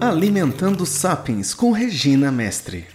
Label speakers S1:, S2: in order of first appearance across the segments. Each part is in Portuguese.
S1: Alimentando Sapiens com Regina Mestre.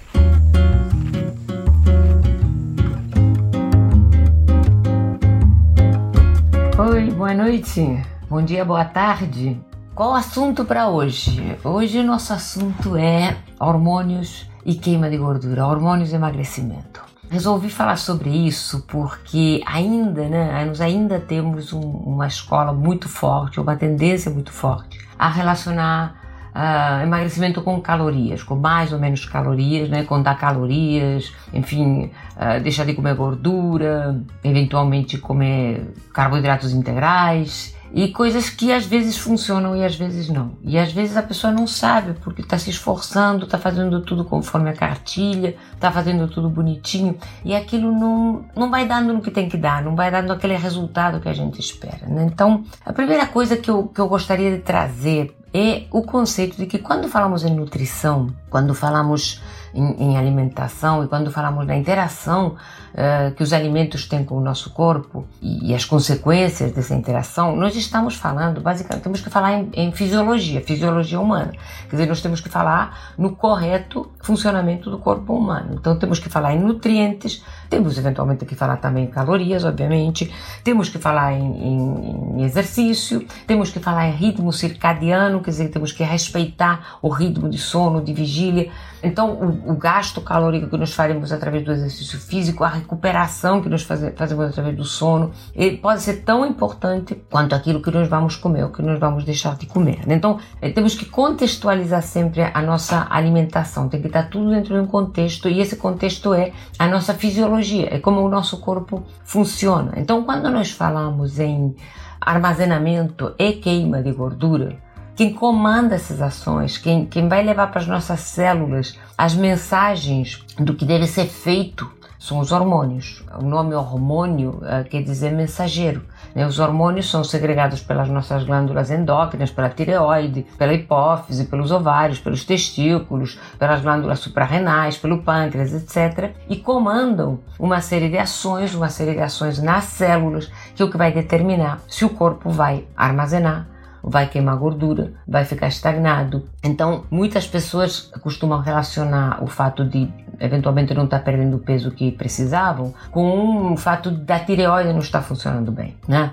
S2: Oi, boa noite. Bom dia, boa tarde. Qual o assunto para hoje? Hoje o nosso assunto é hormônios e queima de gordura, hormônios e emagrecimento. Resolvi falar sobre isso porque ainda, né, nós ainda temos um, uma escola muito forte, uma tendência muito forte a relacionar uh, emagrecimento com calorias, com mais ou menos calorias, né? contar calorias, enfim, uh, deixar de comer gordura, eventualmente comer carboidratos integrais e coisas que às vezes funcionam e às vezes não. E às vezes a pessoa não sabe porque está se esforçando, está fazendo tudo conforme a cartilha, está fazendo tudo bonitinho e aquilo não, não vai dando no que tem que dar, não vai dando aquele resultado que a gente espera. Né? Então, a primeira coisa que eu, que eu gostaria de trazer é o conceito de que quando falamos em nutrição, quando falamos em, em alimentação e quando falamos da interação uh, que os alimentos têm com o nosso corpo e, e, as consequências dessa interação, nós estamos falando, basicamente, temos que falar em, em, fisiologia, fisiologia humana. Quer dizer, nós temos que falar no correto funcionamento do corpo humano. Então, temos que falar em nutrientes, temos eventualmente que falar também em calorias, obviamente, temos que falar em, em exercício, temos que falar em ritmo circadiano, quer dizer, temos que respeitar o ritmo de sono, de vigília. Então, o, o, gasto calórico que nós faremos através do exercício físico, a recuperação que nós faz, fazemos através do sono, ele pode ser tão importante quanto aquilo que nós vamos comer ou que nós vamos deixar de comer. Então, eh, temos que contextualizar sempre a nossa alimentação, tem que estar tudo dentro de um contexto e esse contexto é a nossa fisiologia, é como o nosso corpo funciona. Então, quando nós falamos em armazenamento e queima de gordura, quem comanda essas ações, quem, quem vai levar para as nossas células as mensagens do que deve ser feito são os hormônios. O nome hormônio uh, quer dizer mensageiro. Né? Os hormônios são segregados pelas nossas glândulas endócrinas, pela tireoide, pela hipófise, pelos ovários, pelos testículos, pelas glândulas suprarrenais, pelo pâncreas, etc. E comandam uma série de ações, uma série de ações nas células, que é o que vai determinar se o corpo vai armazenar vai queimar gordura, vai ficar estagnado. Então, muitas pessoas costumam relacionar o fato de eventualmente não estar perdendo o peso que precisavam com o fato da tireoide não estar funcionando bem, né?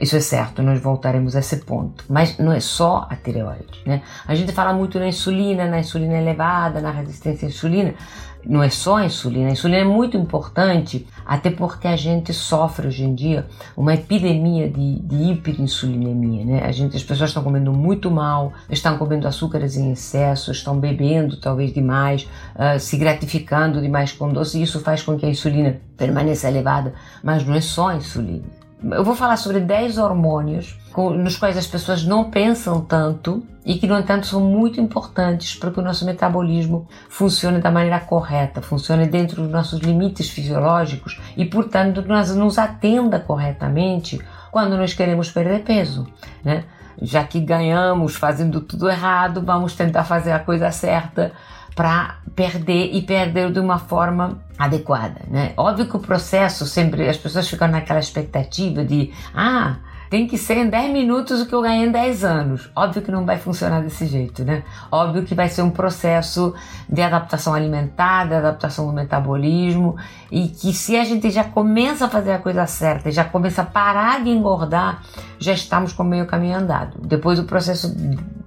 S2: Isso é certo, nós voltaremos a esse ponto. Mas não é só a tireoide, né? A gente fala muito na insulina, na insulina elevada, na resistência à insulina, não é só a insulina, a insulina é muito importante, até porque a gente sofre hoje em dia uma epidemia de, de hiperinsulinemia, né? A gente, as pessoas estão comendo muito mal, estão comendo açúcares em excesso, estão bebendo talvez demais, uh, se gratificando demais com doce, e isso faz com que a insulina permaneça elevada, mas não é só a insulina. Eu vou falar sobre 10 hormônios nos quais as pessoas não pensam tanto e que, no entanto, são muito importantes para que o nosso metabolismo funcione da maneira correta, funcione dentro dos nossos limites fisiológicos e, portanto, nos atenda corretamente quando nós queremos perder peso, né? Já que ganhamos fazendo tudo errado, vamos tentar fazer a coisa certa para perder e perder de uma forma adequada, né? Óbvio que o processo sempre as pessoas ficam naquela expectativa de ah tem que ser em 10 minutos o que eu ganhei em 10 anos. Óbvio que não vai funcionar desse jeito, né? Óbvio que vai ser um processo de adaptação alimentar, de adaptação do metabolismo e que se a gente já começa a fazer a coisa certa, já começa a parar de engordar, já estamos com meio caminho andado. Depois o processo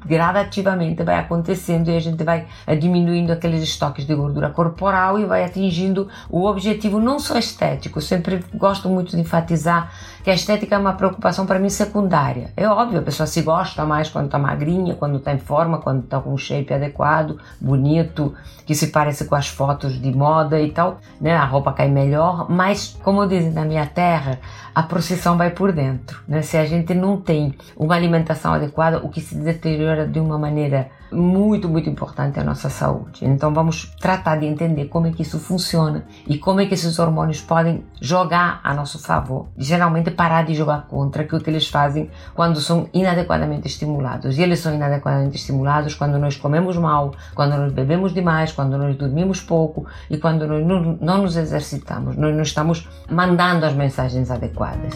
S2: gradativamente vai acontecendo e a gente vai diminuindo aqueles estoques de gordura corporal e vai atingindo o objetivo não só estético. Eu sempre gosto muito de enfatizar que a estética é uma preocupação para mim secundária. É óbvio, a pessoa se gosta mais quando está magrinha, quando está em forma, quando está com um shape adequado, bonito, que se parece com as fotos de moda e tal, né? A roupa cai melhor, mas como dizem na minha terra, a procissão vai por dentro, né? Se a gente não tem uma alimentação adequada, o que se deteriora funciona de uma maneira muito, muito importante à nossa saúde. Então vamos tratar de entender como é que isso funciona e como é que esses hormônios podem jogar a nosso favor. Geralmente parar de jogar contra, que é o que eles fazem quando são inadequadamente estimulados. E eles são inadequadamente estimulados quando nós comemos mal, quando nós bebemos demais, quando nós dormimos pouco e quando nós não, não nos exercitamos. Nós não estamos mandando as mensagens adequadas.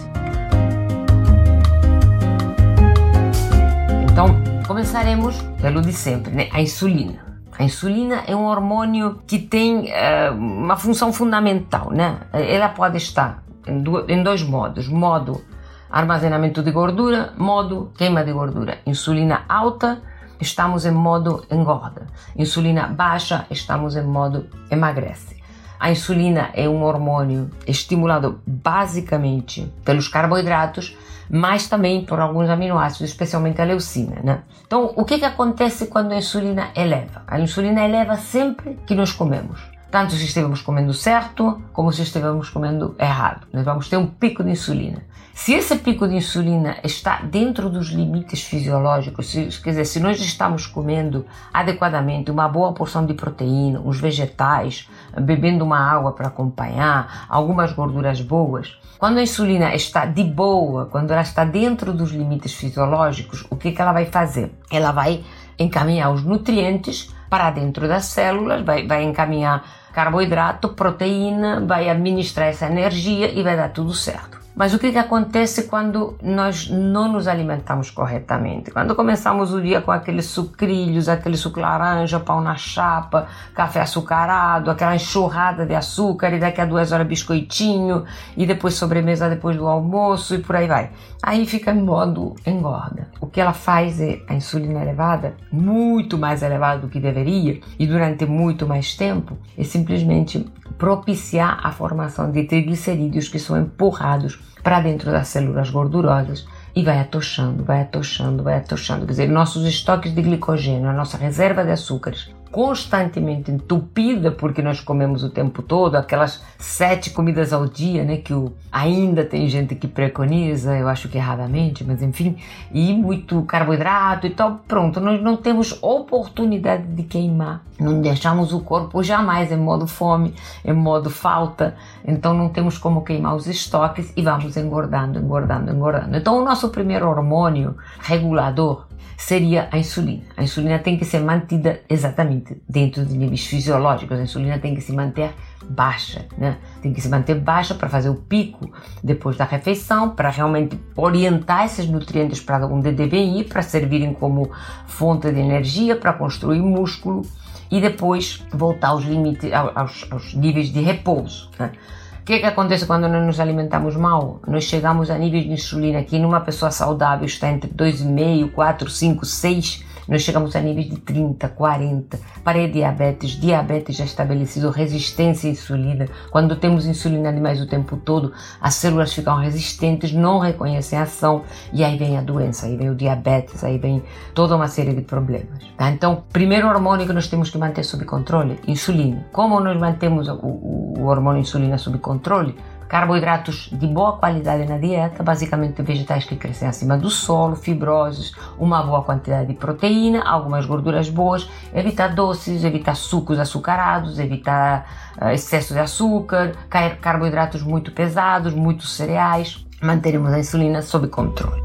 S2: Então, começaremos pelo de sempre, né? a insulina. A insulina é um hormônio que tem uh, uma função fundamental, né? Ela pode estar em, do, em dois modos: modo armazenamento de gordura, modo queima de gordura. Insulina alta, estamos em modo engorda. Insulina baixa, estamos em modo emagrece. A insulina é um hormônio estimulado basicamente pelos carboidratos, mas também por alguns aminoácidos, especialmente a leucina. Né? Então, o que, que acontece quando a insulina eleva? A insulina eleva sempre que nós comemos. Tanto se estivermos comendo certo, como se estivermos comendo errado. Nós vamos ter um pico de insulina. Se esse pico de insulina está dentro dos limites fisiológicos, se, quer dizer, se nós estamos comendo adequadamente uma boa porção de proteína, os vegetais, bebendo uma água para acompanhar, algumas gorduras boas, quando a insulina está de boa, quando ela está dentro dos limites fisiológicos, o que, que ela vai fazer? Ela vai encaminhar os nutrientes para dentro das células, vai, vai encaminhar carboidrato, proteína, vai administrar essa energia e vai dar tudo certo. Mas o que, que acontece quando nós não nos alimentamos corretamente? Quando começamos o dia com aqueles sucrilhos, aquele suco laranja, pão na chapa, café açucarado, aquela enxurrada de açúcar e daqui a duas horas biscoitinho e depois sobremesa depois do almoço e por aí vai. Aí fica em modo engorda. O que ela faz é a insulina elevada, muito mais elevada do que deveria e durante muito mais tempo, é simplesmente propiciar a formação de triglicerídeos que são empurrados para dentro das células gordurosas e vai atochando, vai atochando, vai atochando. Quer dizer, nossos estoques de glicogênio, a nossa reserva de açúcares, constantemente entupida porque nós comemos o tempo todo aquelas sete comidas ao dia, né, que o, ainda tem gente que preconiza, eu acho que erradamente, mas enfim, e muito carboidrato e tal, pronto, nós não temos oportunidade de queimar, não deixamos o corpo jamais em modo fome, em modo falta, então não temos como queimar os estoques e vamos engordando, engordando, engordando. Então o nosso primeiro hormônio regulador seria a insulina. A insulina tem que ser mantida exatamente dentro de níveis fisiológicos. A insulina tem que se manter baixa, né? Tem que se manter baixa para fazer o pico depois da refeição, para realmente orientar esses nutrientes para onde devem ir, para servirem como fonte de energia, para construir músculo e depois voltar aos limites, aos, aos níveis de repouso. Né? O que, é que acontece quando nós nos alimentamos mal? Nós chegamos a níveis de insulina que numa pessoa saudável está entre 2,5, 4, 5, 6 nós chegamos a níveis de 30, 40, pré-diabetes, diabetes já estabelecido, resistência à insulina. Quando temos insulina demais o tempo todo, as células ficam resistentes, não reconhecem a ação e aí vem a doença, aí vem o diabetes, aí vem toda uma série de problemas. Tá? Então, primeiro hormônio que nós temos que manter sob controle, insulina. Como nós mantemos o, o, o hormônio insulina sob controle? Carboidratos de boa qualidade na dieta, basicamente vegetais que crescem acima do solo, fibroses, uma boa quantidade de proteína, algumas gorduras boas, evitar doces, evitar sucos açucarados, evitar uh, excesso de açúcar, carboidratos muito pesados, muitos cereais, manteremos a insulina sob controle.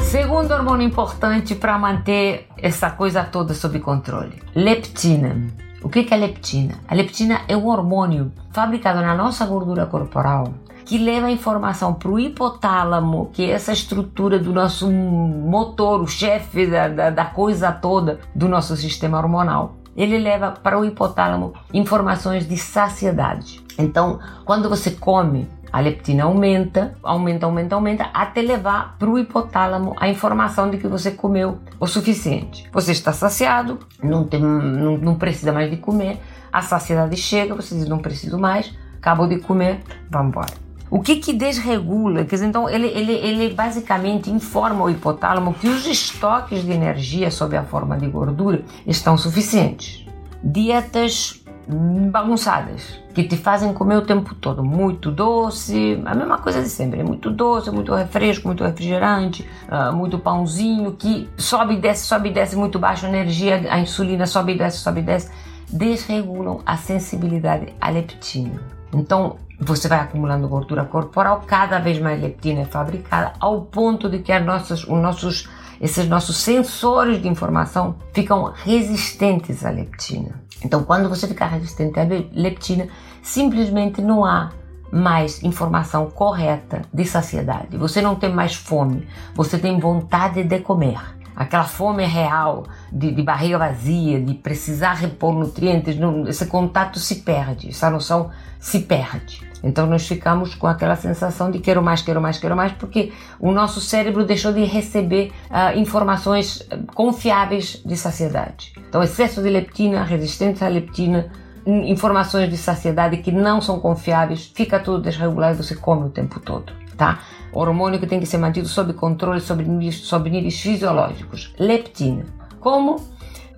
S2: Segundo hormônio importante para manter essa coisa toda sob controle: leptina. O que é a leptina? A leptina é um hormônio fabricado na nossa gordura corporal que leva a informação para o hipotálamo, que é essa estrutura do nosso motor, o chefe da, da, da coisa toda do nosso sistema hormonal. Ele leva para o hipotálamo informações de saciedade. Então, quando você come, a leptina aumenta, aumenta, aumenta, aumenta, até levar para o hipotálamo a informação de que você comeu o suficiente. Você está saciado, não, tem, não, não precisa mais de comer, a saciedade chega, você diz: não preciso mais, acabou de comer, vamos embora. O que que desregula? Quer dizer, então ele, ele, ele basicamente informa o hipotálamo que os estoques de energia sob a forma de gordura estão suficientes. Dietas bagunçadas, que te fazem comer o tempo todo muito doce, a mesma coisa de sempre, muito doce, muito refresco, muito refrigerante, uh, muito pãozinho, que sobe e desce, sobe e desce, muito baixa energia, a insulina sobe e desce, sobe e desce, desregulam a sensibilidade à leptina. Então, você vai acumulando gordura corporal, cada vez mais leptina é fabricada, ao ponto de que as nossas, os nossos, esses nossos sensores de informação ficam resistentes à leptina. Então, quando você ficar resistente à leptina, simplesmente não há mais informação correta de saciedade. Você não tem mais fome, você tem vontade de comer. Aquela fome real, de, de barriga vazia, de precisar repor nutrientes, não, esse contato se perde, essa noção se perde. Então nós ficamos com aquela sensação de quero mais, quero mais, quero mais, porque o nosso cérebro deixou de receber uh, informações confiáveis de saciedade. Então excesso de leptina, resistência à leptina, informações de saciedade que não são confiáveis, fica tudo desregulado e você come o tempo todo, tá? Hormônio que tem que ser mantido sob controle sob níveis, sob níveis fisiológicos. Leptina. Como?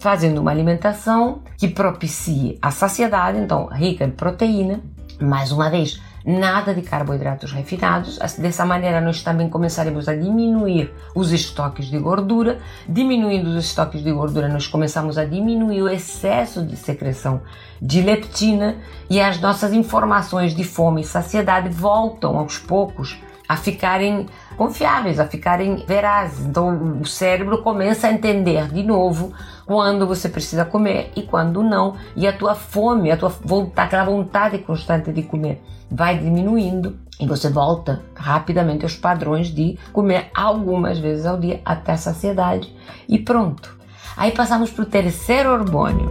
S2: Fazendo uma alimentação que propicie a saciedade, então rica em proteína, mais uma vez, nada de carboidratos refinados. Dessa maneira, nós também começaremos a diminuir os estoques de gordura. Diminuindo os estoques de gordura, nós começamos a diminuir o excesso de secreção de leptina e as nossas informações de fome e saciedade voltam aos poucos a ficarem confiáveis, a ficarem verazes. Então o cérebro começa a entender de novo quando você precisa comer e quando não, e a tua fome, a tua vontade, aquela vontade constante de comer vai diminuindo e você volta rapidamente aos padrões de comer algumas vezes ao dia até a saciedade e pronto. Aí passamos para o terceiro hormônio.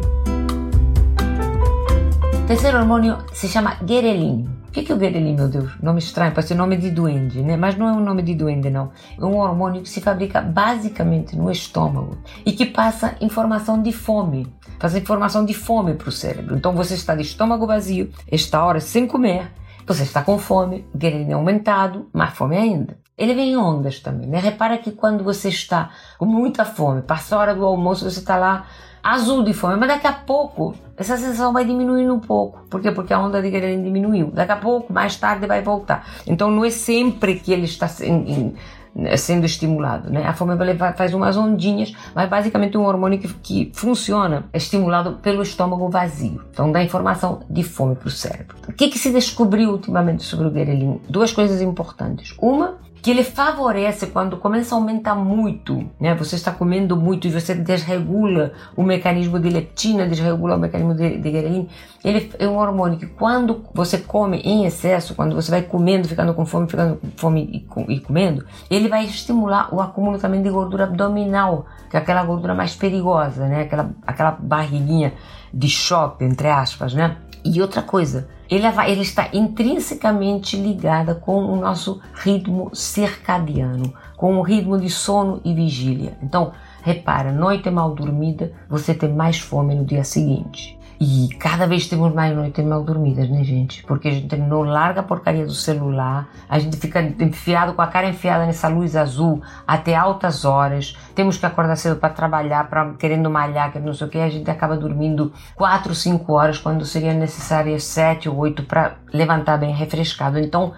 S2: O terceiro hormônio se chama Guerelin. O que é o Guerelin, meu Deus? Nome estranho, parece nome de duende, né? Mas não é um nome de duende, não. É um hormônio que se fabrica basicamente no estômago e que passa informação de fome. Faz informação de fome para o cérebro. Então você está de estômago vazio, esta hora sem comer, você está com fome, Guerelin é aumentado, mais fome ainda. Ele vem em ondas também, né? Repara que quando você está com muita fome, passa a hora do almoço, você está lá azul de fome, mas daqui a pouco essa sensação vai diminuindo um pouco. Por quê? Porque a onda de Guerelin diminuiu. Daqui a pouco, mais tarde, vai voltar. Então não é sempre que ele está em, em, sendo estimulado, né? A fome faz umas ondinhas, mas basicamente é um hormônio que, que funciona estimulado pelo estômago vazio. Então dá informação de fome para o cérebro. O que, que se descobriu ultimamente sobre o Guerelin? Duas coisas importantes. Uma que ele favorece quando começa a aumentar muito, né? Você está comendo muito e você desregula o mecanismo de leptina, desregula o mecanismo de, de. Ele é um hormônio que quando você come em excesso, quando você vai comendo, ficando com fome, ficando com fome e, e comendo, ele vai estimular o acúmulo também de gordura abdominal, que é aquela gordura mais perigosa, né? Aquela, aquela barriguinha de shopping, entre aspas, né? E outra coisa, ele, ele está intrinsecamente ligada com o nosso ritmo circadiano, com o ritmo de sono e vigília. Então, repara, noite mal dormida, você tem mais fome no dia seguinte. E cada vez temos mais noites mal dormidas, né, gente? Porque a gente não larga a porcaria do celular, a gente fica enfiado com a cara enfiada nessa luz azul até altas horas. Temos que acordar cedo para trabalhar, para querendo malhar, que não sei o que, a gente acaba dormindo 4, 5 horas quando seria necessárias 7 ou 8 para levantar bem refrescado. Então,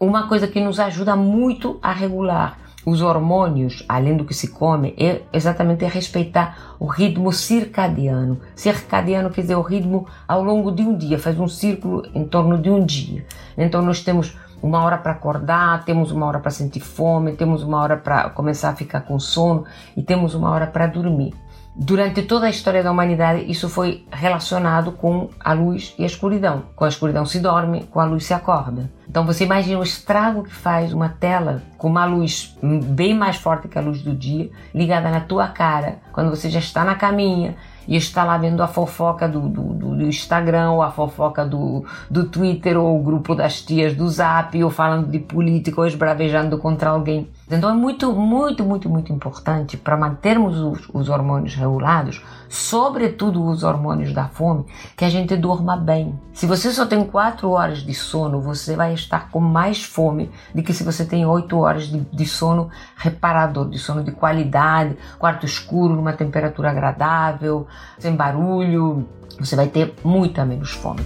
S2: uma coisa que nos ajuda muito a regular os hormônios, além do que se come, é exatamente respeitar o ritmo circadiano. Circadiano quer dizer o ritmo ao longo de um dia, faz um círculo em torno de um dia. Então nós temos uma hora para acordar, temos uma hora para sentir fome, temos uma hora para começar a ficar com sono e temos uma hora para dormir. Durante toda a história da humanidade, isso foi relacionado com a luz e a escuridão. Com a escuridão se dorme, com a luz se acorda. Então você imagina o estrago que faz uma tela com uma luz bem mais forte que a luz do dia, ligada na tua cara, quando você já está na caminha e está lá vendo a fofoca do, do, do Instagram, ou a fofoca do, do Twitter, ou o grupo das tias do Zap, ou falando de política, ou esbravejando contra alguém Então é muito, muito, muito, muito importante para mantermos os, os, hormônios regulados, sobretudo os hormônios da fome, que a gente durma bem. Se você só tem 4 horas de sono, você vai estar com mais fome do que se você tem 8 horas de, de sono reparador, de sono de qualidade, quarto escuro, numa temperatura agradável, sem barulho. Você vai ter muita menos fome.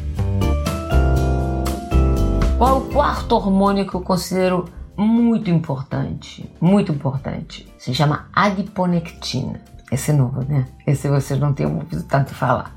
S2: Qual o quarto hormônio que eu considero muito importante, muito importante. Se chama adiponectina. Esse é novo, né? Esse vocês não têm ouvido tanto falar.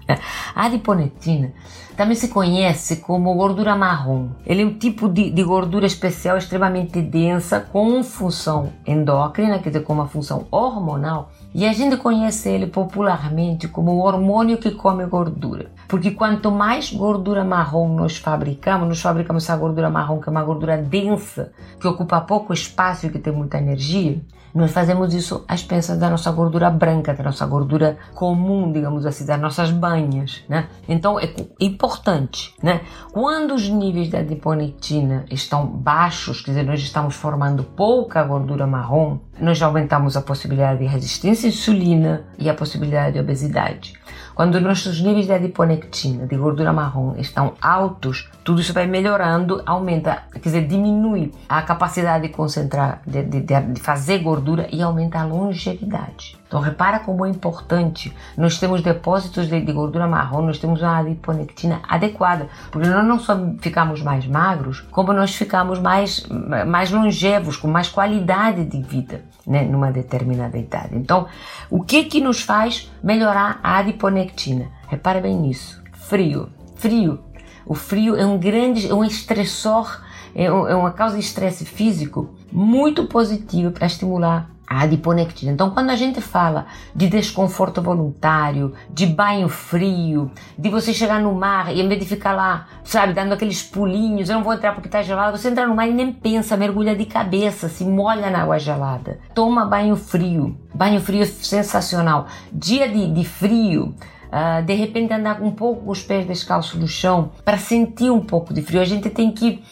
S2: A adiponectina também se conhece como gordura marrom. Ele é um tipo de, de, gordura especial extremamente densa com função endócrina, quer dizer, com uma função hormonal. E a gente conhece ele popularmente como o hormônio que come gordura. Porque quanto mais gordura marrom nós fabricamos, nós fabricamos essa gordura marrom, que é uma gordura densa, que ocupa pouco espaço e que tem muita energia, nós fazemos isso às expensas da nossa gordura branca, da nossa gordura comum, digamos assim, das nossas banhas, né? Então é importante, né? Quando os níveis de adiponectina estão baixos, quer dizer, nós estamos formando pouca gordura marrom, nós aumentamos a possibilidade de resistência à insulina e a possibilidade de obesidade. Quando nossos níveis de adiponectina, de gordura marrom, estão altos, tudo isso vai melhorando, aumenta, quer dizer, diminui a capacidade de concentrar, de, de, de fazer gordura e aumenta a longevidade. Então repara como é importante. Nós temos depósitos de, de, gordura marrom, nós temos uma adiponectina adequada, porque nós não só ficamos mais magros, como nós ficamos mais, mais longevos, com mais qualidade de vida, né, numa determinada idade. Então, o que que nos faz melhorar a adiponectina? Repara bem nisso. Frio. Frio. O frio é um grande, é um estressor, é, é uma causa de estresse físico muito positivo para estimular adiponectina. Então, quando a gente fala de desconforto voluntário, de banho frio, de você chegar no mar e em vez de ficar lá, sabe, dando aqueles pulinhos, eu não vou entrar porque está gelado, você entra no mar e nem pensa, mergulha de cabeça, se molha na água gelada. Toma banho frio. Banho frio é sensacional. Dia de, de frio, Uh, de repente andar um pouco com os pés descalços no chão para sentir um pouco de frio. A gente tem que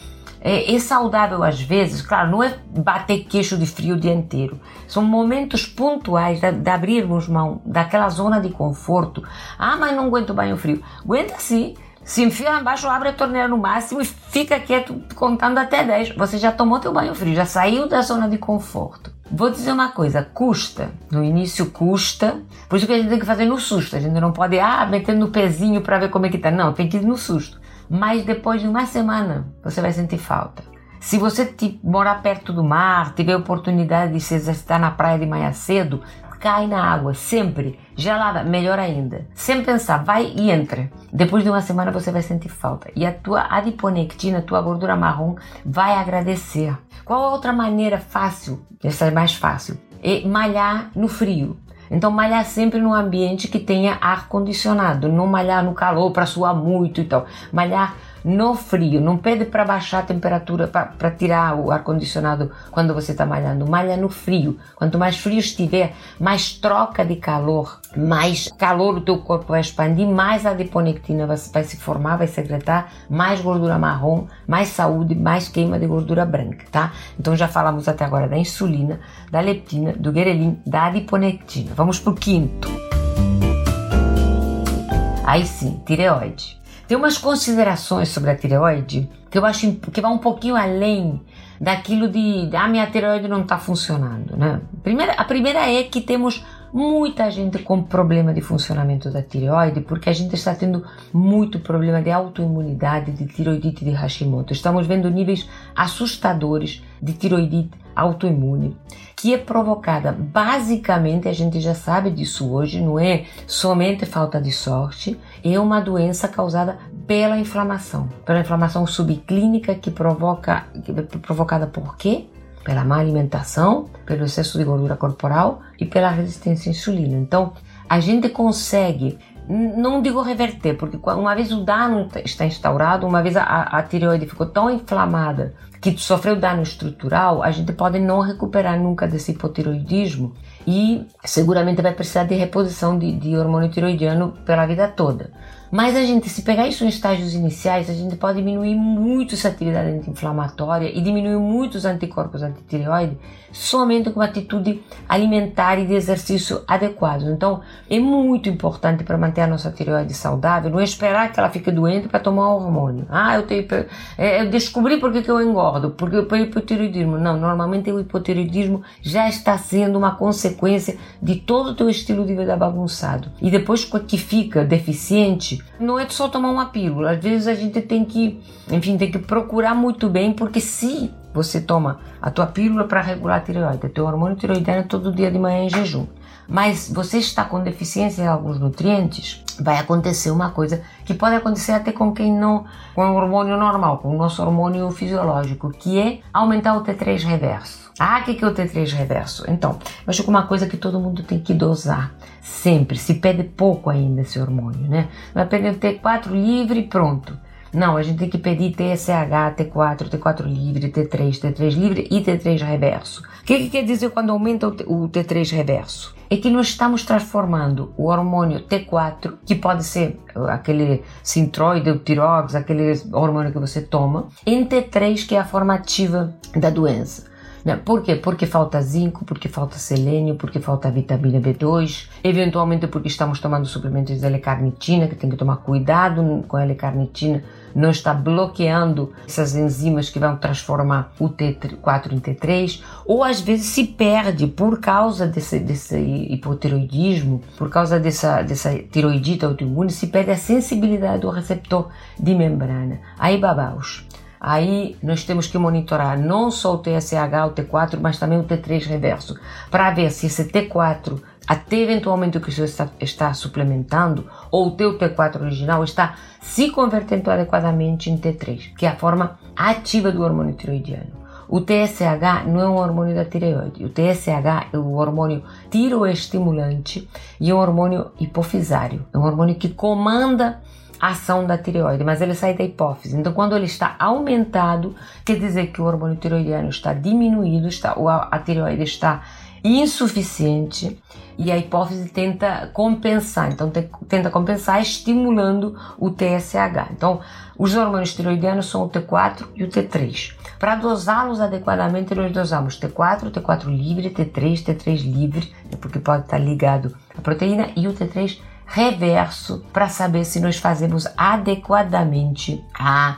S2: é, é, saudável às vezes, claro, não é bater queixo de frio o dia inteiro. São momentos pontuais de, de abrirmos mão daquela zona de conforto. Ah, mas não aguento banho frio. Aguenta sim. Se enfia embaixo, abre a torneira no máximo e fica quieto contando até 10. Você já tomou teu banho frio, já saiu da zona de conforto. Vou dizer uma coisa, custa. No início custa. Por isso que a gente tem que fazer no susto. A gente não pode, ah, metendo o pezinho para ver como é que tá. Não, tem que ir no susto mas depois de uma semana você vai sentir falta. Se você te, morar perto do mar, tiver oportunidade de se exercitar na praia de manhã cedo, cai na água, sempre. Gelada, melhor ainda. Sem pensar, vai e entra. Depois de uma semana você vai sentir falta. E a tua adiponectina, a tua gordura marrom, vai agradecer. Qual a outra maneira fácil? Essa é mais fácil. É malhar no frio. Então, malhar sempre num ambiente que tenha ar condicionado, não malhar no calor para suar muito e tal. Malhar no frio, não pede para baixar a temperatura, para tirar o ar-condicionado quando você está malhando, malha no frio. Quanto mais frio estiver, mais troca de calor, mais calor o teu corpo vai expandir, mais adiponectina vai, vai se formar, vai secretar, mais gordura marrom, mais saúde, mais queima de gordura branca, tá? Então já falamos até agora da insulina, da leptina, do guerelin, da adiponectina. Vamos pro quinto. Aí sim, tireoide. Tem umas considerações sobre a tireoide que eu acho que vai um pouquinho além daquilo de ah, minha tireoide não está funcionando, né? Primeira, a primeira é que temos muita gente com problema de funcionamento da tireoide porque a gente está tendo muito problema de autoimunidade, de tiroidite de Hashimoto. Estamos vendo níveis assustadores de tiroidite autoimune, que é provocada basicamente, a gente já sabe disso hoje, não é somente falta de sorte, é uma doença causada pela inflamação, pela inflamação subclínica que provoca, que é provocada por quê? Pela má alimentação, pelo excesso de gordura corporal e pela resistência à insulina. Então, a gente consegue não digo reverter, porque uma vez o dano está instaurado, uma vez a, a tireoide ficou tão inflamada que sofreu dano estrutural, a gente pode não recuperar nunca desse hipotiroidismo e seguramente vai precisar de reposição de, de hormônio tiroidiano pela vida toda. Mas a gente, se pegar isso em estágios iniciais, a gente pode diminuir muito essa atividade anti-inflamatória e diminuir muito os anticorpos antitireoide somente com uma atitude alimentar e de exercício adequados. Então, é muito importante para manter a nossa tireoide saudável, não é esperar que ela fique doente para tomar o hormônio. Ah, eu, tenho, é, eu descobri porque que eu engordo, porque por hipotireoidismo. Não, normalmente o hipotireoidismo já está sendo uma consequência de todo o teu estilo de vida bagunçado. E depois que fica deficiente, não é só tomar uma pílula. Às vezes a gente tem que, enfim, tem que procurar muito bem, porque se você toma a tua pílula para regular a tireoide, teu hormônio tireoidiano todo dia de manhã em jejum, mas você está com deficiência em alguns nutrientes, vai acontecer uma coisa que pode acontecer até com quem não, com o hormônio normal, com o nosso hormônio fisiológico, que é aumentar o T3 reverso. Ah, o que é o T3 reverso? Então, eu acho que uma coisa que todo mundo tem que dosar sempre, se pede pouco ainda esse hormônio, né? Vai pedir T4 livre e pronto. Não, a gente tem que pedir TSH, T4, T4 livre, T3, T3 livre e T3 reverso. O que, que quer dizer quando aumenta o T3 reverso? É que nós estamos transformando o hormônio T4, que pode ser aquele sintroide, o tirox, aquele hormônio que você toma, em T3, que é a forma ativa da doença. Né? Por quê? Porque falta zinco, porque falta selênio, porque falta vitamina B2, eventualmente porque estamos tomando suplementos de L-carnitina, que tem que tomar cuidado com a L-carnitina, não está bloqueando essas enzimas que vão transformar o T4 em T3, ou às vezes se perde por causa desse, desse hipotiroidismo, por causa dessa, dessa tiroidite autoimune, se perde a sensibilidade do receptor de membrana. Aí babaus. Aí nós temos que monitorar não só o TSH, o T4, mas também o T3 reverso, para ver se esse T4, até eventualmente o que você está, está suplementando, ou o teu T4 original, está se convertendo adequadamente em T3, que é a forma ativa do hormônio tiroidiano. O TSH não é um hormônio da tireoide. O TSH é o hormônio tiroestimulante e é um hormônio hipofisário. É um hormônio que comanda ação da tireoide, mas ele sai da hipófise. Então, quando ele está aumentado, quer dizer que o hormônio tiroidiano está diminuído, está, a tireoide está insuficiente e a hipófise tenta compensar, então tenta compensar estimulando o TSH. Então, os hormônios tiroidianos são o T4 e o T3. Para dosá-los adequadamente, nós dosamos T4, T4 livre, T3, T3 livre, porque pode estar ligado à proteína, e o T3 reverso para saber se nós fazemos adequadamente a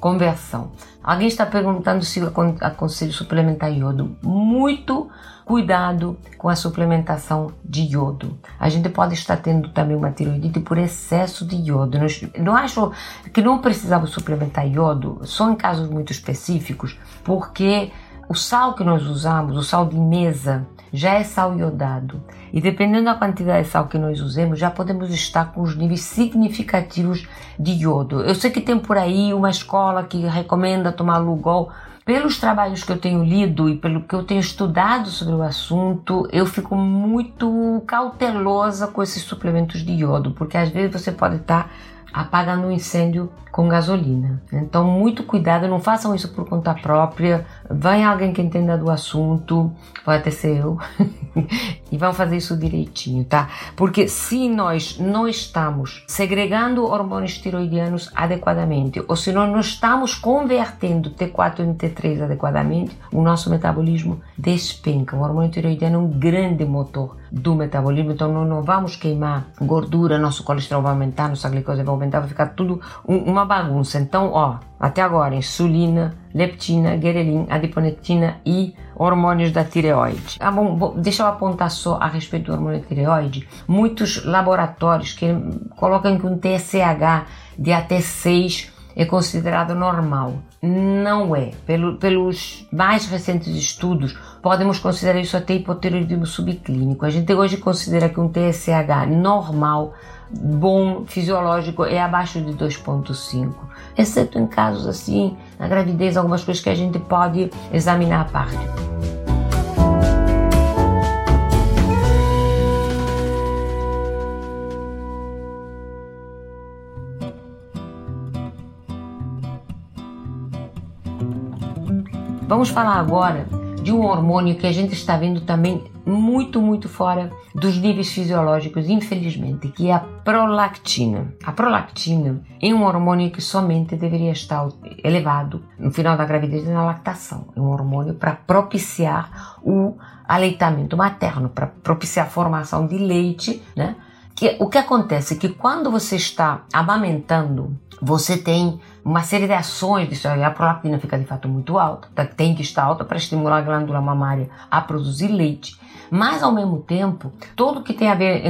S2: conversão. Alguém está perguntando se eu aconselho suplementar iodo. Muito cuidado com a suplementação de iodo. A gente pode estar tendo também uma tiroidite por excesso de iodo. Não acho que não precisamos suplementar iodo só em casos muito específicos, porque o sal que nós usamos, o sal de mesa, já é sal iodado. E dependendo da quantidade de sal que nós usemos, já podemos estar com os níveis significativos de iodo. Eu sei que tem por aí uma escola que recomenda tomar Lugol. Pelos trabalhos que eu tenho lido e pelo que eu tenho estudado sobre o assunto, eu fico muito cautelosa com esses suplementos de iodo, porque às vezes você pode estar apagando um incêndio com gasolina. Então, muito cuidado, não façam isso por conta própria. Vai alguém que entenda do assunto, pode até ser eu, e vão fazer isso direitinho, tá? Porque se nós não estamos segregando hormônios tiroidianos adequadamente, ou se nós não estamos convertendo T4 em T3 adequadamente, o nosso metabolismo despenca. O hormônio tiroidiano é um grande motor do metabolismo, então nós não vamos queimar gordura, nosso colesterol vai aumentar, nossa glicose vai aumentar, vai ficar tudo uma bagunça. Então, ó, até agora, insulina, leptina, guerelin, adiponectina e hormônios da tireoide. Ah, bom, deixa eu apontar só a respeito do hormônio da tireoide. Muitos laboratórios que colocam que um TSH de até 6 é considerado normal. Não é. Pelo, pelos mais recentes estudos, podemos considerar isso até hipotireoidismo subclínico. A gente hoje considera que um TSH normal bom fisiológico é abaixo de 2,5, exceto em casos assim, na gravidez, algumas coisas que a gente pode examinar a parte. Vamos falar agora de um hormônio que a gente está vendo também muito, muito fora dos níveis fisiológicos, infelizmente, que é a prolactina. A prolactina é um hormônio que somente deveria estar elevado no final da gravidez e na lactação. É um hormônio para propiciar o aleitamento materno, para propiciar a formação de leite, né? Que, o que acontece é que quando você está amamentando, você tem uma série de ações disso aí. A prolactina fica de fato muito alta, tá? tem que estar alta para estimular a glândula mamária a produzir leite. Mas ao mesmo tempo, tudo que tem a ver,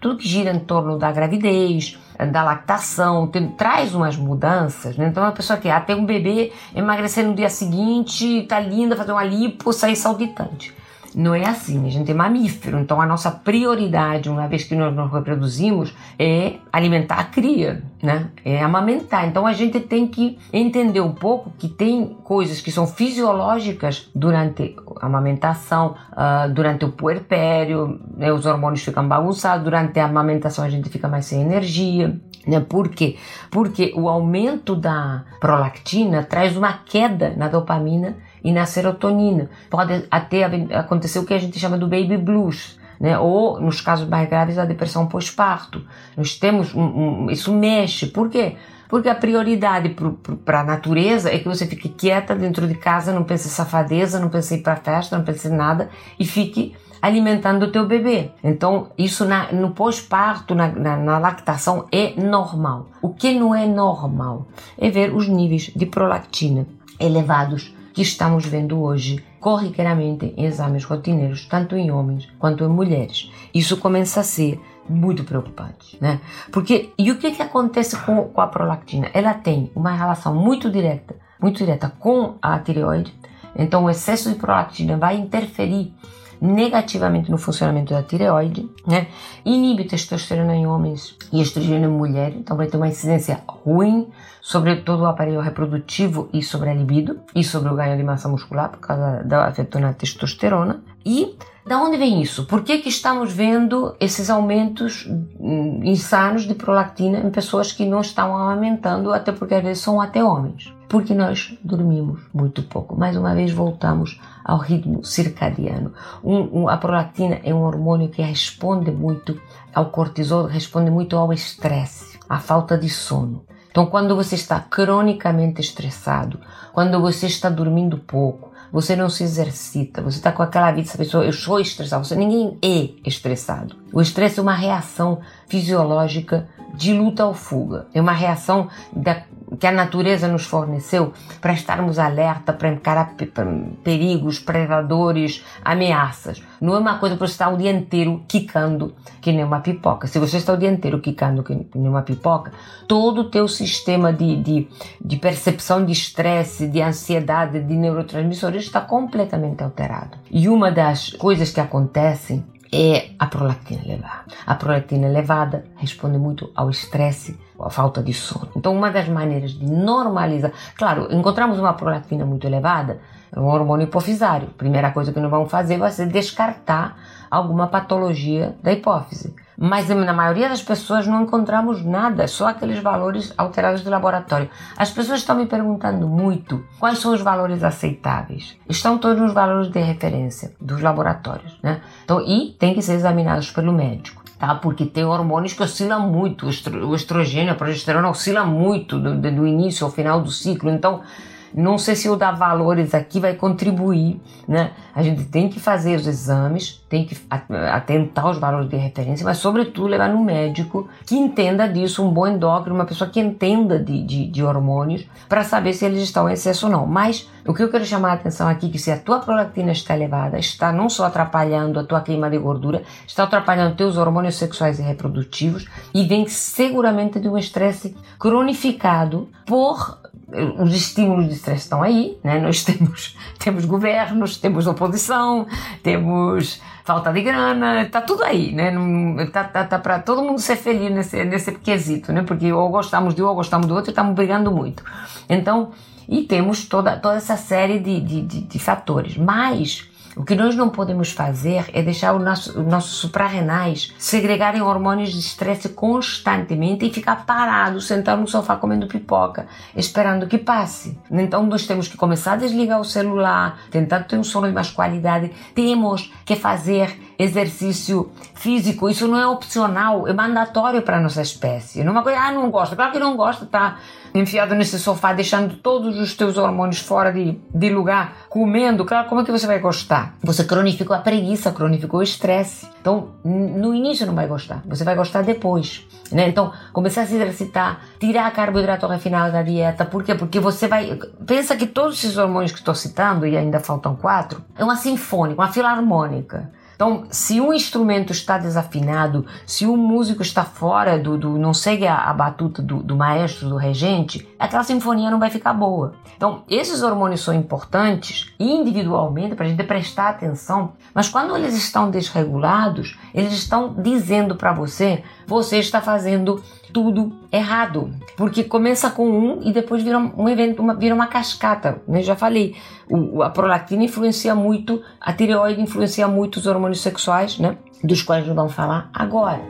S2: tudo que gira em torno da gravidez, da lactação, tem, traz umas mudanças. Né? Então a pessoa que ah, um bebê, emagrecer no dia seguinte, tá linda, fazer uma lipo, sair saltitante. Não é assim, a gente é mamífero, então a nossa prioridade, uma vez que nós nos reproduzimos, é alimentar a cria, né? É amamentar. Então a gente tem que entender um pouco que tem coisas que são fisiológicas durante a amamentação, uh, durante o puerpério, né? os hormônios ficam bagunçados, durante a amamentação a gente fica mais sem energia. Né? Por quê? Porque o aumento da prolactina traz uma queda na dopamina e na serotonina. Pode até acontecer o que a gente chama do baby blues, né? ou, nos casos mais graves, a depressão pós-parto. Nós temos um, um, isso mexe. Por quê? Porque a prioridade para a natureza é que você fique quieta dentro de casa, não pense em safadeza, não pense em ir para festa, não pense em nada e fique alimentando o teu bebê. Então, isso na, no pós-parto, na, na, na, lactação, é normal. O que não é normal é ver os níveis de prolactina elevados que estamos vendo hoje corriqueiramente em exames rotineiros, tanto em homens quanto em mulheres. Isso começa a ser muito preocupante, né? Porque e o que que acontece com, com a prolactina? Ela tem uma relação muito direta, muito direta com a tireoide. Então, o excesso de prolactina vai interferir negativamente no funcionamento da tireoide, né? inibe testosterona em homens e estrogênio em mulheres, então vai ter uma incidência ruim sobre todo o aparelho reprodutivo e sobre a libido e sobre o ganho de massa muscular por causa da afeto na testosterona. E da onde vem isso? Por que, que estamos vendo esses aumentos hum, insanos de prolactina em pessoas que não estão amamentando, até porque às vezes são até homens? Porque nós dormimos muito pouco. Mais uma vez voltamos ao ritmo circadiano. Um, um, a prolactina é um hormônio que responde muito ao cortisol, responde muito ao estresse, à falta de sono. Então, quando você está cronicamente estressado, quando você está dormindo pouco, você não se exercita, você está com aquela vida, essa pessoa, eu sou estressado, você ninguém é estressado. O estresse é uma reação fisiológica de luta ou fuga, é uma reação da que a natureza nos forneceu para estarmos alerta, para encarar perigos, predadores, ameaças. Não é uma coisa para você estar o dia inteiro quicando que nem uma pipoca. Se você está o dia inteiro quicando que nem uma pipoca, todo o teu sistema de, de, de percepção de estresse, de ansiedade, de neurotransmissores está completamente alterado. E uma das coisas que acontecem é a prolactina elevada. A prolactina elevada responde muito ao estresse, à falta de sono. Então, uma das maneiras de normalizar, claro, encontramos uma prolactina muito elevada, é um hormônio hipofisário. Primeira coisa que nós vamos fazer vai ser descartar alguma patologia da hipófise. Mas na maioria das pessoas não encontramos nada, só aqueles valores alterados de laboratório. As pessoas estão me perguntando muito quais são os valores aceitáveis. Estão todos nos valores de referência dos laboratórios, né? Então, e tem que ser examinados pelo médico. Tá? Porque tem hormônios que oscilam muito, o estrogênio, a progesterona oscila muito do, do início ao final do ciclo. Então, não sei se eu dar valores aqui vai contribuir, né? A gente tem que fazer os exames, tem que atentar os valores de referência, mas sobretudo levar no médico que entenda disso, um bom endócrino, uma pessoa que entenda de, de, de hormônios, para saber se eles estão em excesso ou não. Mas o que eu quero chamar a atenção aqui é que se a tua prolactina está elevada, está não só atrapalhando a tua queima de gordura, está atrapalhando teus hormônios sexuais e reprodutivos e vem seguramente de um estresse cronificado por os estímulos de estresse estão aí, né? nós temos, temos governos, temos oposição, temos falta de grana, está tudo aí, né? Está tá, tá para todo mundo ser feliz nesse, nesse quesito, né? porque ou gostamos de um ou gostamos do outro e estamos brigando muito. Então, e temos toda, toda essa série de, de, de, de fatores, mas O que nós não podemos fazer é deixar os nosso, nossos suprarrenais segregarem hormônios de estresse constantemente e ficar parado, sentado no sofá comendo pipoca, esperando que passe. Então nós temos que começar a desligar o celular, tentar ter um sono de mais qualidade. Temos que fazer exercício físico. Isso não é opcional, é mandatório para a nossa espécie. Não é uma coisa, ah, não gosta. Claro que não gosta, tá enfiado nesse sofá, deixando todos os teus hormônios fora de, de lugar, comendo, claro, como é que você vai gostar? Você cronificou a preguiça, cronificou o estresse. Então, no início não vai gostar, você vai gostar depois. Né? Então, começar a se exercitar, tirar carboidrato refinado da dieta. Por quê? Porque você vai. Pensa que todos esses hormônios que estou citando, e ainda faltam quatro, é uma sinfônica, uma filarmônica. Então, se um instrumento está desafinado, se um músico está fora do, do não segue a, a batuta do, do, maestro, do regente, aquela sinfonia não vai ficar boa. Então, esses hormônios são importantes individualmente para a gente prestar atenção, mas quando eles estão desregulados, eles estão dizendo para você, você está fazendo tudo errado, porque começa com um e depois vira um evento, uma, vira uma cascata. Né? Já falei, o, a prolactina influencia muito, a tireoide influencia muito os hormônios sexuais, né? dos quais não vamos falar agora.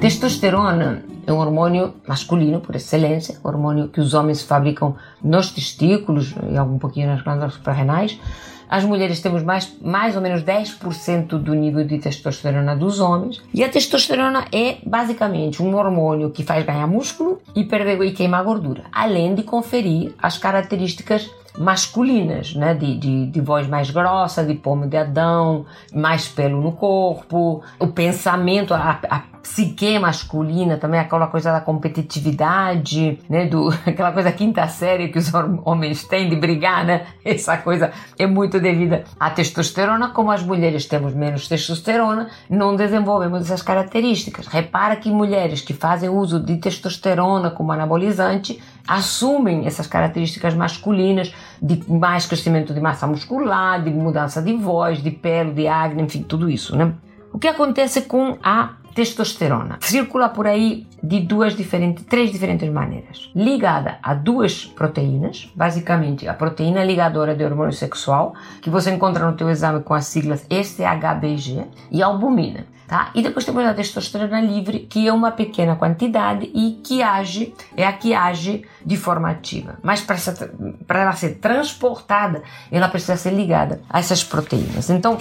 S2: Testosterona é um hormônio masculino por excelência, hormônio que os homens fabricam nos testículos e algum pouquinho nas glândulas suprarrenais as mulheres temos mais, mais ou menos 10% do nível de testosterona dos homens. E a testosterona é basicamente um hormônio que faz ganhar músculo e perder e queimar gordura, além de conferir as características masculinas, né? De, de, de, voz mais grossa, de pomo de Adão, mais pelo no corpo, o pensamento, a, a psique masculina também, aquela coisa da competitividade, né? Do, aquela coisa quinta série que os homens têm de brigar, né? Essa coisa é muito devida à testosterona, como as mulheres temos menos testosterona, não desenvolvemos essas características. Repara que mulheres que fazem uso de testosterona como anabolizante assumem essas características masculinas de mais crescimento de massa muscular, de mudança de voz, de pele, de acne, enfim, tudo isso, né? O que acontece com a testosterona? Circula por aí de duas diferentes, três diferentes maneiras. Ligada a duas proteínas, basicamente a proteína ligadora de hormônio sexual, que você encontra no teu exame com as siglas SHBG, e albumina. Tá? E depois temos a testosterona livre, que é uma pequena quantidade e que age, é a que age de forma ativa. Mas para ela ser transportada, ela precisa ser ligada a essas proteínas. Então,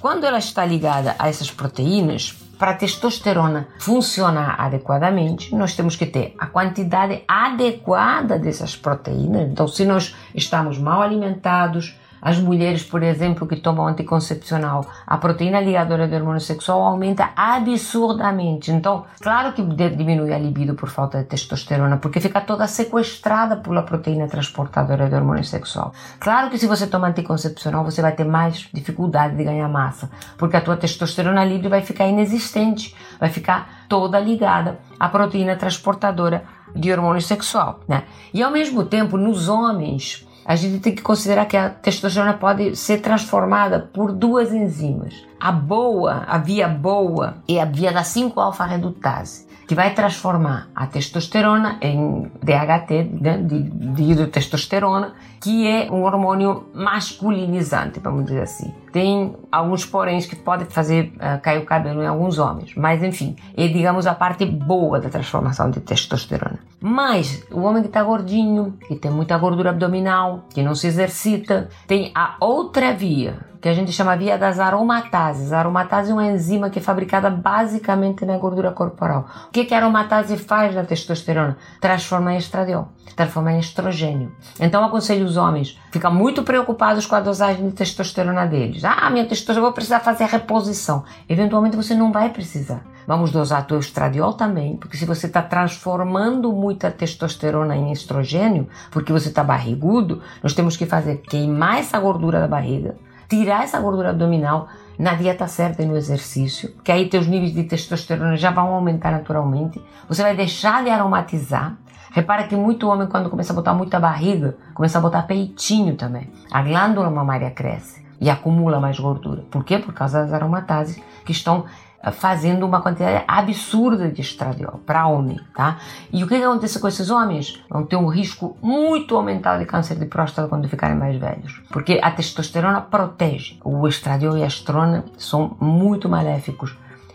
S2: quando ela está ligada a essas proteínas, para a testosterona funcionar adequadamente, nós temos que ter a quantidade adequada dessas proteínas. Então, se nós estamos mal alimentados, as mulheres, por exemplo, que tomam anticoncepcional, a proteína ligadora do hormônio sexual aumenta absurdamente. Então, claro que diminui a libido por falta de testosterona, porque fica toda sequestrada pela proteína transportadora do hormônio sexual. Claro que se você toma anticoncepcional, você vai ter mais dificuldade de ganhar massa, porque a tua testosterona livre vai ficar inexistente, vai ficar toda ligada à proteína transportadora de hormônio sexual, né? E ao mesmo tempo, nos homens, a gente tem que considerar que a testosterona pode ser transformada por duas enzimas. A boa, a via boa, é a via da 5-alfa-redutase, que vai transformar a testosterona em DHT, né, de, de hidrotestosterona, que é um hormônio masculinizante, vamos dizer assim. Tem alguns poréns que podem fazer uh, cair o cabelo em alguns homens, mas enfim, é digamos a parte boa da transformação de testosterona. Mas o homem que está gordinho, que tem muita gordura abdominal, que não se exercita, tem a outra via, que a gente chama via das aromatases. A aromatase é uma enzima que é fabricada basicamente na gordura corporal. O que, que a aromatase faz na testosterona? Transforma em estradiol, transforma em estrogênio. Então aconselho os homens, ficam muito preocupados com a dosagem de testosterona deles. Ah, minha testosterona, vou precisar fazer reposição. Eventualmente você não vai precisar. Vamos dosar teu estradiol também, porque se você está transformando muita testosterona em estrogênio, porque você está barrigudo, nós temos que fazer queimar essa gordura da barriga, tirar essa gordura abdominal na dieta certa e no exercício, que aí teus níveis de testosterona já vão aumentar naturalmente. Você vai deixar de aromatizar. Repara que muito homem, quando começa a botar muita barriga, começa a botar peitinho também. A glândula mamária cresce. E acumula mais gordura. Por quê? Por causa das aromatases que estão eh, fazendo uma quantidade absurda de estradiol para homem, tá? E o que, que acontece com esses homens? Vão ter um risco muito aumentado de câncer de próstata quando ficarem mais velhos, porque a testosterona protege. O estradiol e a estrona são muito maléficos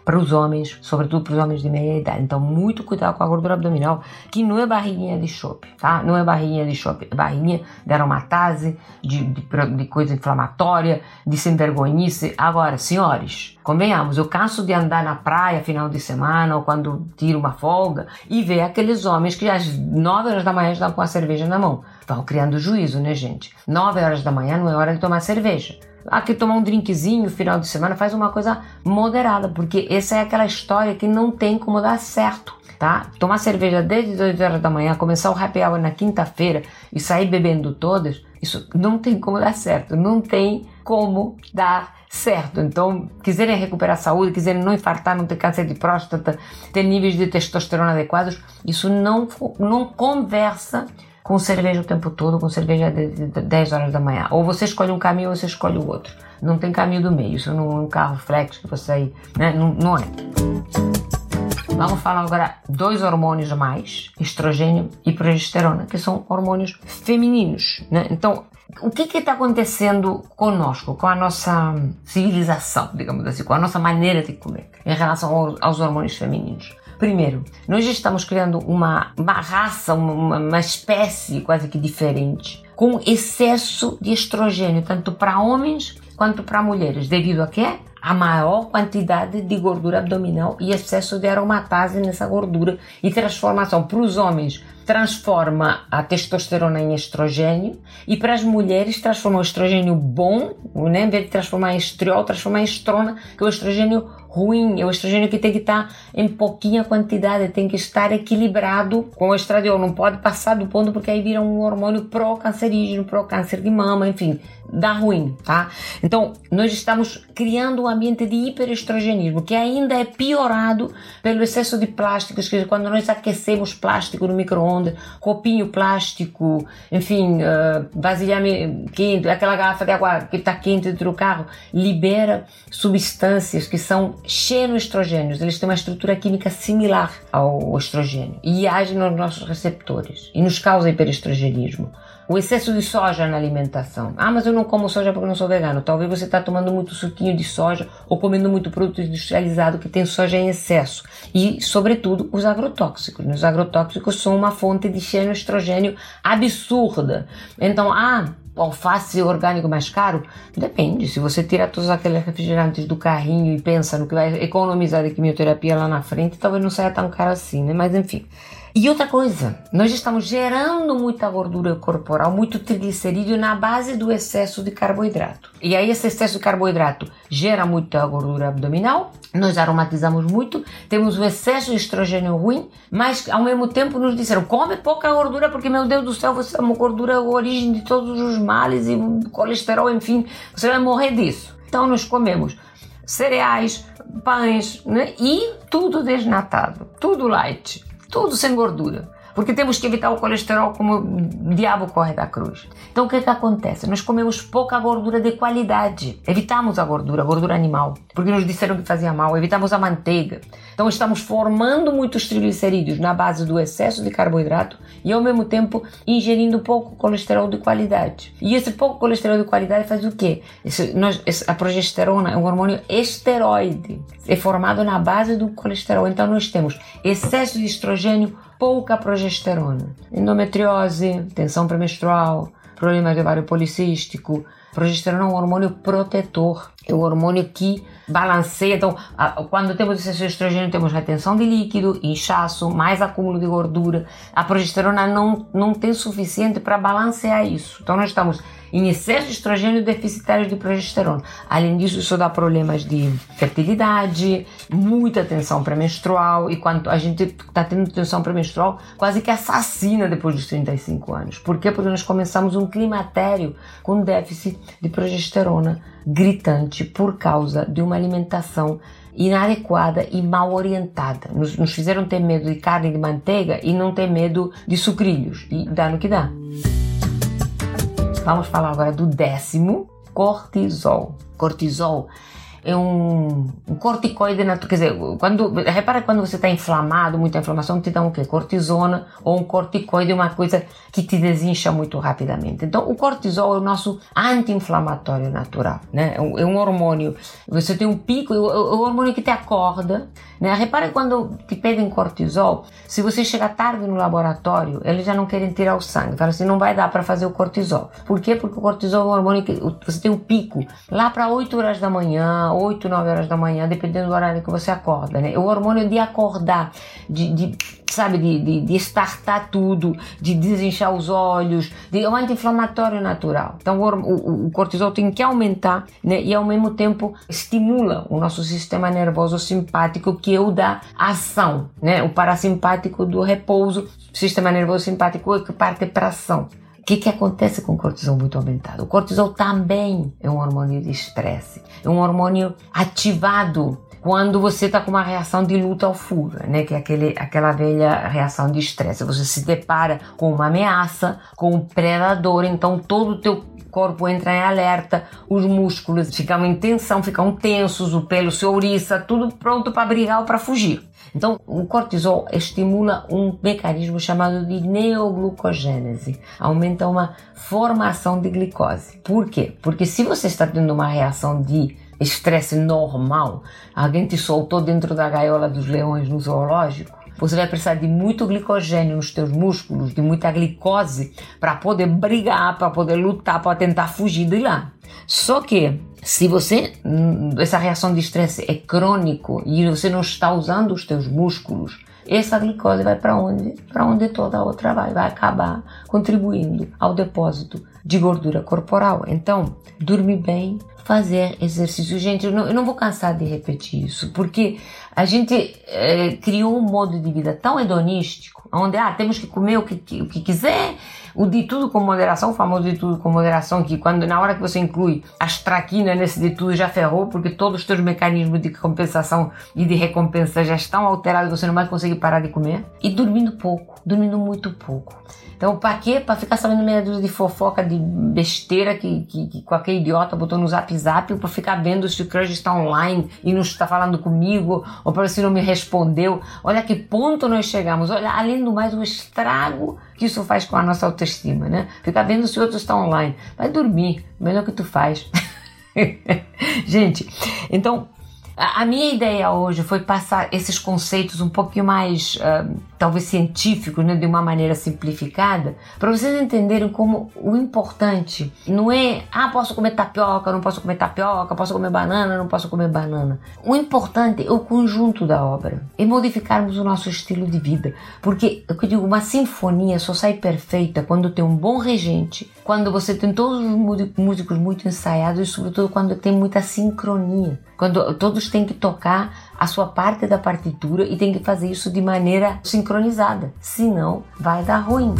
S2: para os homens, sobretudo para os homens de meia idade. Então, muito cuidado com a gordura abdominal, que não é barriguinha de chope, tá? Não é barriguinha de chope, é barriguinha de aromatase, de, de, de coisa inflamatória, de sem vergonhice. Agora, senhores, convenhamos, eu canso de andar na praia final de semana ou quando tiro uma folga e ver aqueles homens que às 9 horas da manhã estão com a cerveja na mão. Estão criando juízo, né, gente? 9 horas da manhã não é hora de tomar cerveja aqui tomar um drinkzinho final de semana, faz uma coisa moderada, porque essa é aquela história que não tem como dar certo, tá? Tomar cerveja desde 2 horas da manhã, começar o happy hour na quinta-feira e sair bebendo todas, isso não tem como dar certo, não tem como dar certo. Então, quiserem recuperar a saúde, quiserem não infartar, não ter câncer de próstata, ter níveis de testosterona adequados, isso não, não conversa com cerveja o tempo todo, com cerveja de, de 10 horas da manhã. Ou você escolhe um caminho ou você escolhe o outro. Não tem caminho do meio. Isso não é um carro flex que você né? Não, não é. Vamos falar agora dois hormônios a mais, estrogênio e progesterona, que são hormônios femininos, né? Então, o que está acontecendo conosco, com a nossa civilização, digamos assim, com a nossa maneira de comer, em relação aos hormônios femininos? Primeiro, nós estamos criando uma, uma raça, uma, uma espécie quase que diferente, com excesso de estrogênio, tanto para homens quanto para mulheres. Devido a quê? A maior quantidade de gordura abdominal e excesso de aromatase nessa gordura e transformação para os homens transforma a testosterona em estrogênio e para as mulheres transforma o estrogênio bom, né? em vez de transformar em estriol, transforma em estrona, que é o estrogênio ruim, é o estrogênio que tem que estar em pouquinha quantidade, tem que estar equilibrado com o estradiol, não pode passar do ponto porque aí vira um hormônio pró-cancerígeno, pró-câncer de mama, enfim, dá ruim, tá? Então, nós estamos criando um ambiente de hiperestrogenismo que ainda é piorado pelo excesso de plásticos, que quando nós aquecemos plástico no micro-ondas, copinho plástico, enfim, uh, vasilhame quente, aquela garrafa de água que está quente dentro do carro, libera substâncias que são xenoestrogênios, eles têm uma estrutura química similar ao estrogênio e agem nos nossos receptores e nos causa hiperestrogenismo. O excesso de soja na alimentação. Ah, mas eu não como soja porque não sou vegano. Talvez você está tomando muito suquinho de soja ou comendo muito produto industrializado que tem soja em excesso. E, sobretudo, os agrotóxicos. Os agrotóxicos são uma fonte de xenoestrogênio absurda. Então, ah, alface orgânico mais caro? Depende. Se você tira todos aqueles refrigerantes do carrinho e pensa no que vai economizar de quimioterapia lá na frente, talvez não saia tão caro assim, né? Mas enfim. E outra coisa, nós estamos gerando muita gordura corporal, muito triglicerídeo na base do excesso de carboidrato. E aí esse excesso de carboidrato gera muita gordura abdominal, nós aromatizamos muito, temos o excesso de estrogênio ruim, mas ao mesmo tempo nos disseram, come pouca gordura porque, meu Deus do céu, você é uma gordura a origem de todos os males e colesterol, enfim, você vai morrer disso. Então nós comemos cereais, pães né? e tudo desnatado, tudo light tudo sem gordura. Porque temos que evitar o colesterol como o diabo corre da cruz. Então o que, que acontece? Nós comemos pouca gordura de qualidade. Evitamos a gordura, a gordura animal, porque nos disseram que fazia mal. Evitamos a manteiga. Então estamos formando muitos triglicerídeos na base do excesso de carboidrato e ao mesmo tempo ingerindo pouco colesterol de qualidade. E esse pouco colesterol de qualidade faz o quê? Esse, nós, a progesterona é um hormônio esteroide. É formado na base do colesterol. Então nós temos excesso de estrogênio pouca progesterona. Endometriose, tensão premenstrual, problema de ovário policístico. Progesterona é um hormônio protetor, o hormônio que balanceia. Então, quando temos excesso de estrogênio, temos retenção de líquido, inchaço, mais acúmulo de gordura. A progesterona não, não tem suficiente para balancear isso. Então, nós estamos em excesso de estrogênio deficitário de progesterona. Além disso, isso dá problemas de fertilidade, muita tensão pré-menstrual e quando a gente está tendo tensão pré-menstrual, quase que assassina depois dos 35 anos. Por quê? Porque nós começamos um climatério com déficit de progesterona gritante por causa de uma alimentação inadequada e mal orientada. Nos, nos fizeram ter medo de carne de manteiga e não ter medo de sucrilhos. E dá no que dá. Vamos falar agora do décimo cortisol. Cortisol é um, um corticoide natural. Quer dizer, quando, repara quando você está inflamado, muita inflamação, te dá um quê? Cortisona ou um corticoide, uma coisa que te desincha muito rapidamente. Então, o cortisol é o nosso anti-inflamatório natural, né? É um, é um, hormônio. Você tem um pico, é o, é hormônio que te acorda, né? Repara quando te pedem cortisol, se você chegar tarde no laboratório, eles já não querem tirar o sangue. Fala assim, não vai dar para fazer o cortisol. Por quê? Porque o cortisol é um hormônio que você tem um pico lá para 8 horas da manhã, 8, 9 horas da manhã, dependendo do horário que você acorda, né? O hormônio de acordar, de, de sabe, de, de, de estartar tudo, de desinchar os olhos, de, é um anti-inflamatório natural. Então o, o, cortisol tem que aumentar, né? E ao mesmo tempo estimula o nosso sistema nervoso simpático, que é o da ação, né? O parasimpático do repouso, sistema nervoso simpático é que parte para ação que, que acontece com o cortisol muito aumentado? O cortisol também é um hormônio de estresse, é um hormônio ativado quando você está com uma reação de luta ou fuga, né? Que é aquele, aquela velha reação de estresse. Você se depara com uma ameaça, com um predador, então todo o teu corpo entra em alerta, os músculos ficam em tensão, ficam tensos, o pelo se ouriça, tudo pronto para brigar ou para fugir. Então, o cortisol estimula um mecanismo chamado de neoglucogênese, aumenta uma formação de glicose. Por quê? Porque se você está tendo uma reação de estresse normal, alguém te soltou dentro da gaiola dos leões no zoológico, você vai precisar de muito glicogênio nos teus músculos, de muita glicose para poder brigar, para poder lutar, para tentar fugir de lá. Só que se você hum, essa reação de estresse é crônico e você não está usando os teus músculos, essa glicose vai para onde? Para onde toda a outra vai, vai acabar contribuindo ao depósito de gordura corporal. Então, dormir bem, fazer exercício. Gente, eu não, eu não vou cansar de repetir isso, porque a gente é, criou um modo de vida tão hedonístico, onde ah, temos que comer o que, o que quiser, o de tudo com moderação, o famoso de tudo com moderação, que quando na hora que você inclui as traquinas nesse de tudo já ferrou, porque todos os teus mecanismos de compensação e de recompensa já estão alterados, você não vai conseguir parar de comer. E dormindo pouco, dormindo muito pouco. Então, pra quê? Pra ficar sabendo meia dúzia de fofoca, de besteira que, que, que qualquer idiota botou no zap zap, ou pra ficar vendo se o crush está online e não está falando comigo, ou para se não me respondeu. Olha que ponto nós chegamos. Olha, além do mais, o estrago que isso faz com a nossa autoestima, né? Ficar vendo se outros estão online. Vai dormir, melhor que tu faz. Gente, então a, minha ideia hoje foi passar esses conceitos um pouquinho mais, uh, talvez científicos, né, de uma maneira simplificada, para vocês entenderem como o importante não é, ah, posso comer tapioca, não posso comer tapioca, posso comer banana, não posso comer banana. O importante é o conjunto da obra, e modificarmos o nosso estilo de vida, porque eu digo, uma sinfonia só sai perfeita quando tem um bom regente, quando você tem todos os músicos muito ensaiados e sobretudo quando tem muita sincronia, quando todos têm que tocar a sua parte da partitura e tem que fazer isso de maneira sincronizada, senão vai dar ruim.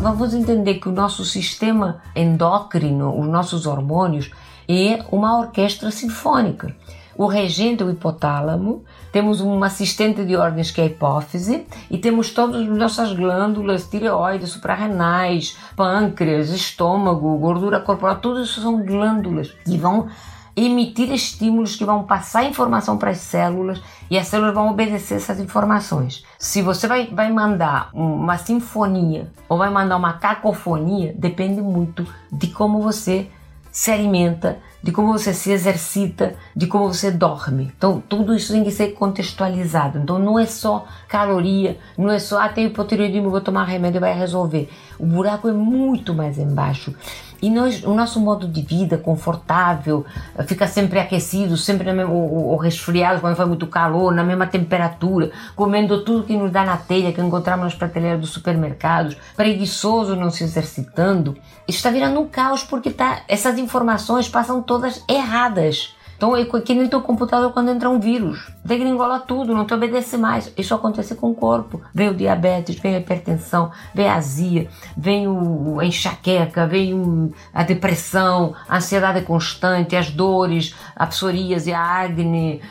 S2: Vamos entender que o nosso sistema endócrino, os nossos hormônios, é uma orquestra sinfônica. O regente é o hipotálamo, temos um assistente de ordens que é a hipófise e temos todas as nossas glândulas, tireoides, suprarrenais, pâncreas, estômago, gordura corporal, tudo isso são glândulas que vão emitir estímulos que vão passar informação para as células e as células vão obedecer essas informações. Se você vai, vai mandar uma sinfonia ou vai mandar uma cacofonia, depende muito de como você se alimenta, de como você se exercita, de como você dorme. Então, tudo isso tem que ser contextualizado. Então, não é só caloria, não é só, ah, tenho hipotireoidismo, vou tomar remédio e vai resolver. O buraco é muito mais embaixo. E nós, o nosso modo de vida confortável, fica sempre aquecido, sempre mesma, ou, resfriado quando faz muito calor, na mesma temperatura, comendo tudo que nos dá na telha, que encontramos nas prateleiras dos supermercados, preguiçoso, não se exercitando. Está virando um caos porque tá, essas informações passam todas erradas. Então é que nem teu computador quando entra um vírus. Degringola tudo, não te obedece mais. Isso acontece com o corpo. Vem o diabetes, vem a hipertensão, vem a azia, vem o, a enxaqueca, vem o, a depressão, a ansiedade constante, as dores, a psoríase, a acne,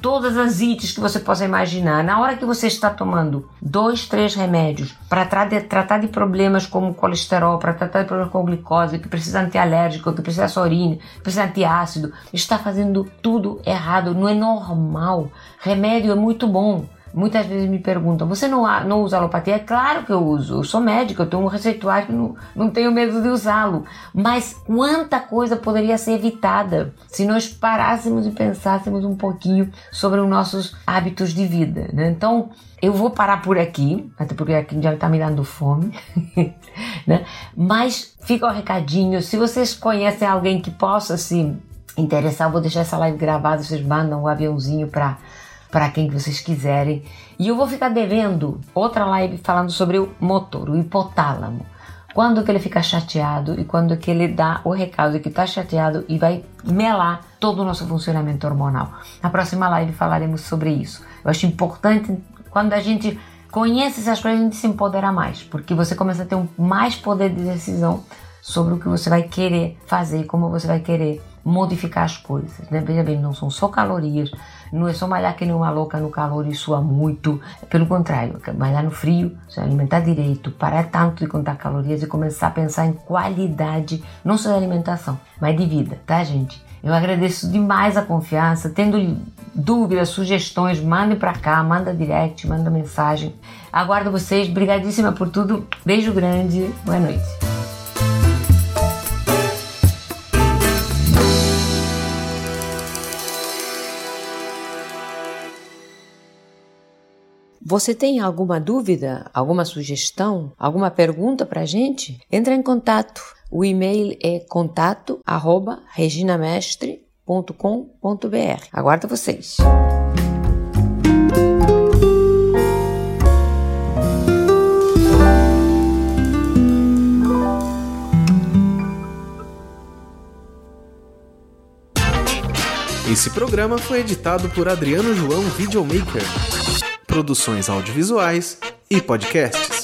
S2: todas as ites que você possa imaginar. Na hora que você está tomando dois, três remédios para tra tratar de problemas como colesterol, para tratar de problemas com glicose, que precisa antialérgico, que precisa sorine, que precisa antiácido, está fazendo tudo errado. Não é normal. Remédio é muito bom. Muitas vezes me perguntam: você não, não usa alopatia? É claro que eu uso. Eu sou médico, eu tenho um receituário, não, não tenho medo de usá-lo. Mas quanta coisa poderia ser evitada se nós parássemos e pensássemos um pouquinho sobre os nossos hábitos de vida. Né? Então, eu vou parar por aqui, até porque aqui já está me dando fome, né? Mas fica o um recadinho. Se vocês conhecem alguém que possa se interessar, vou deixar essa live gravada. Vocês mandam um aviãozinho para para quem vocês quiserem. E eu vou ficar devendo outra live falando sobre o motor, o hipotálamo. Quando que ele fica chateado e quando que ele dá o recado que está chateado e vai melar todo o nosso funcionamento hormonal. Na próxima live falaremos sobre isso. Eu acho importante quando a gente conhece essas coisas, a gente se empodera mais, porque você começa a ter um mais poder de decisão sobre o que você vai querer fazer, como você vai querer modificar as coisas. Né? Veja bem, não são só calorias, não é só malhar que nem uma louca no calor e suar muito. Pelo contrário, malhar no frio, se alimentar direito, parar tanto de contar calorias e começar a pensar em qualidade, não só de alimentação, mas de vida, tá, gente? Eu agradeço demais a confiança. Tendo dúvidas, sugestões, mandem para cá, manda direct, manda mensagem. Aguardo vocês. Obrigadíssima por tudo. Beijo grande. Boa noite. Você tem alguma dúvida, alguma sugestão, alguma pergunta para a gente? Entra em contato. O e-mail é contato@reginamestre.com.br. Aguardo vocês.
S1: Esse programa foi editado por Adriano João Videomaker produções audiovisuais e podcasts.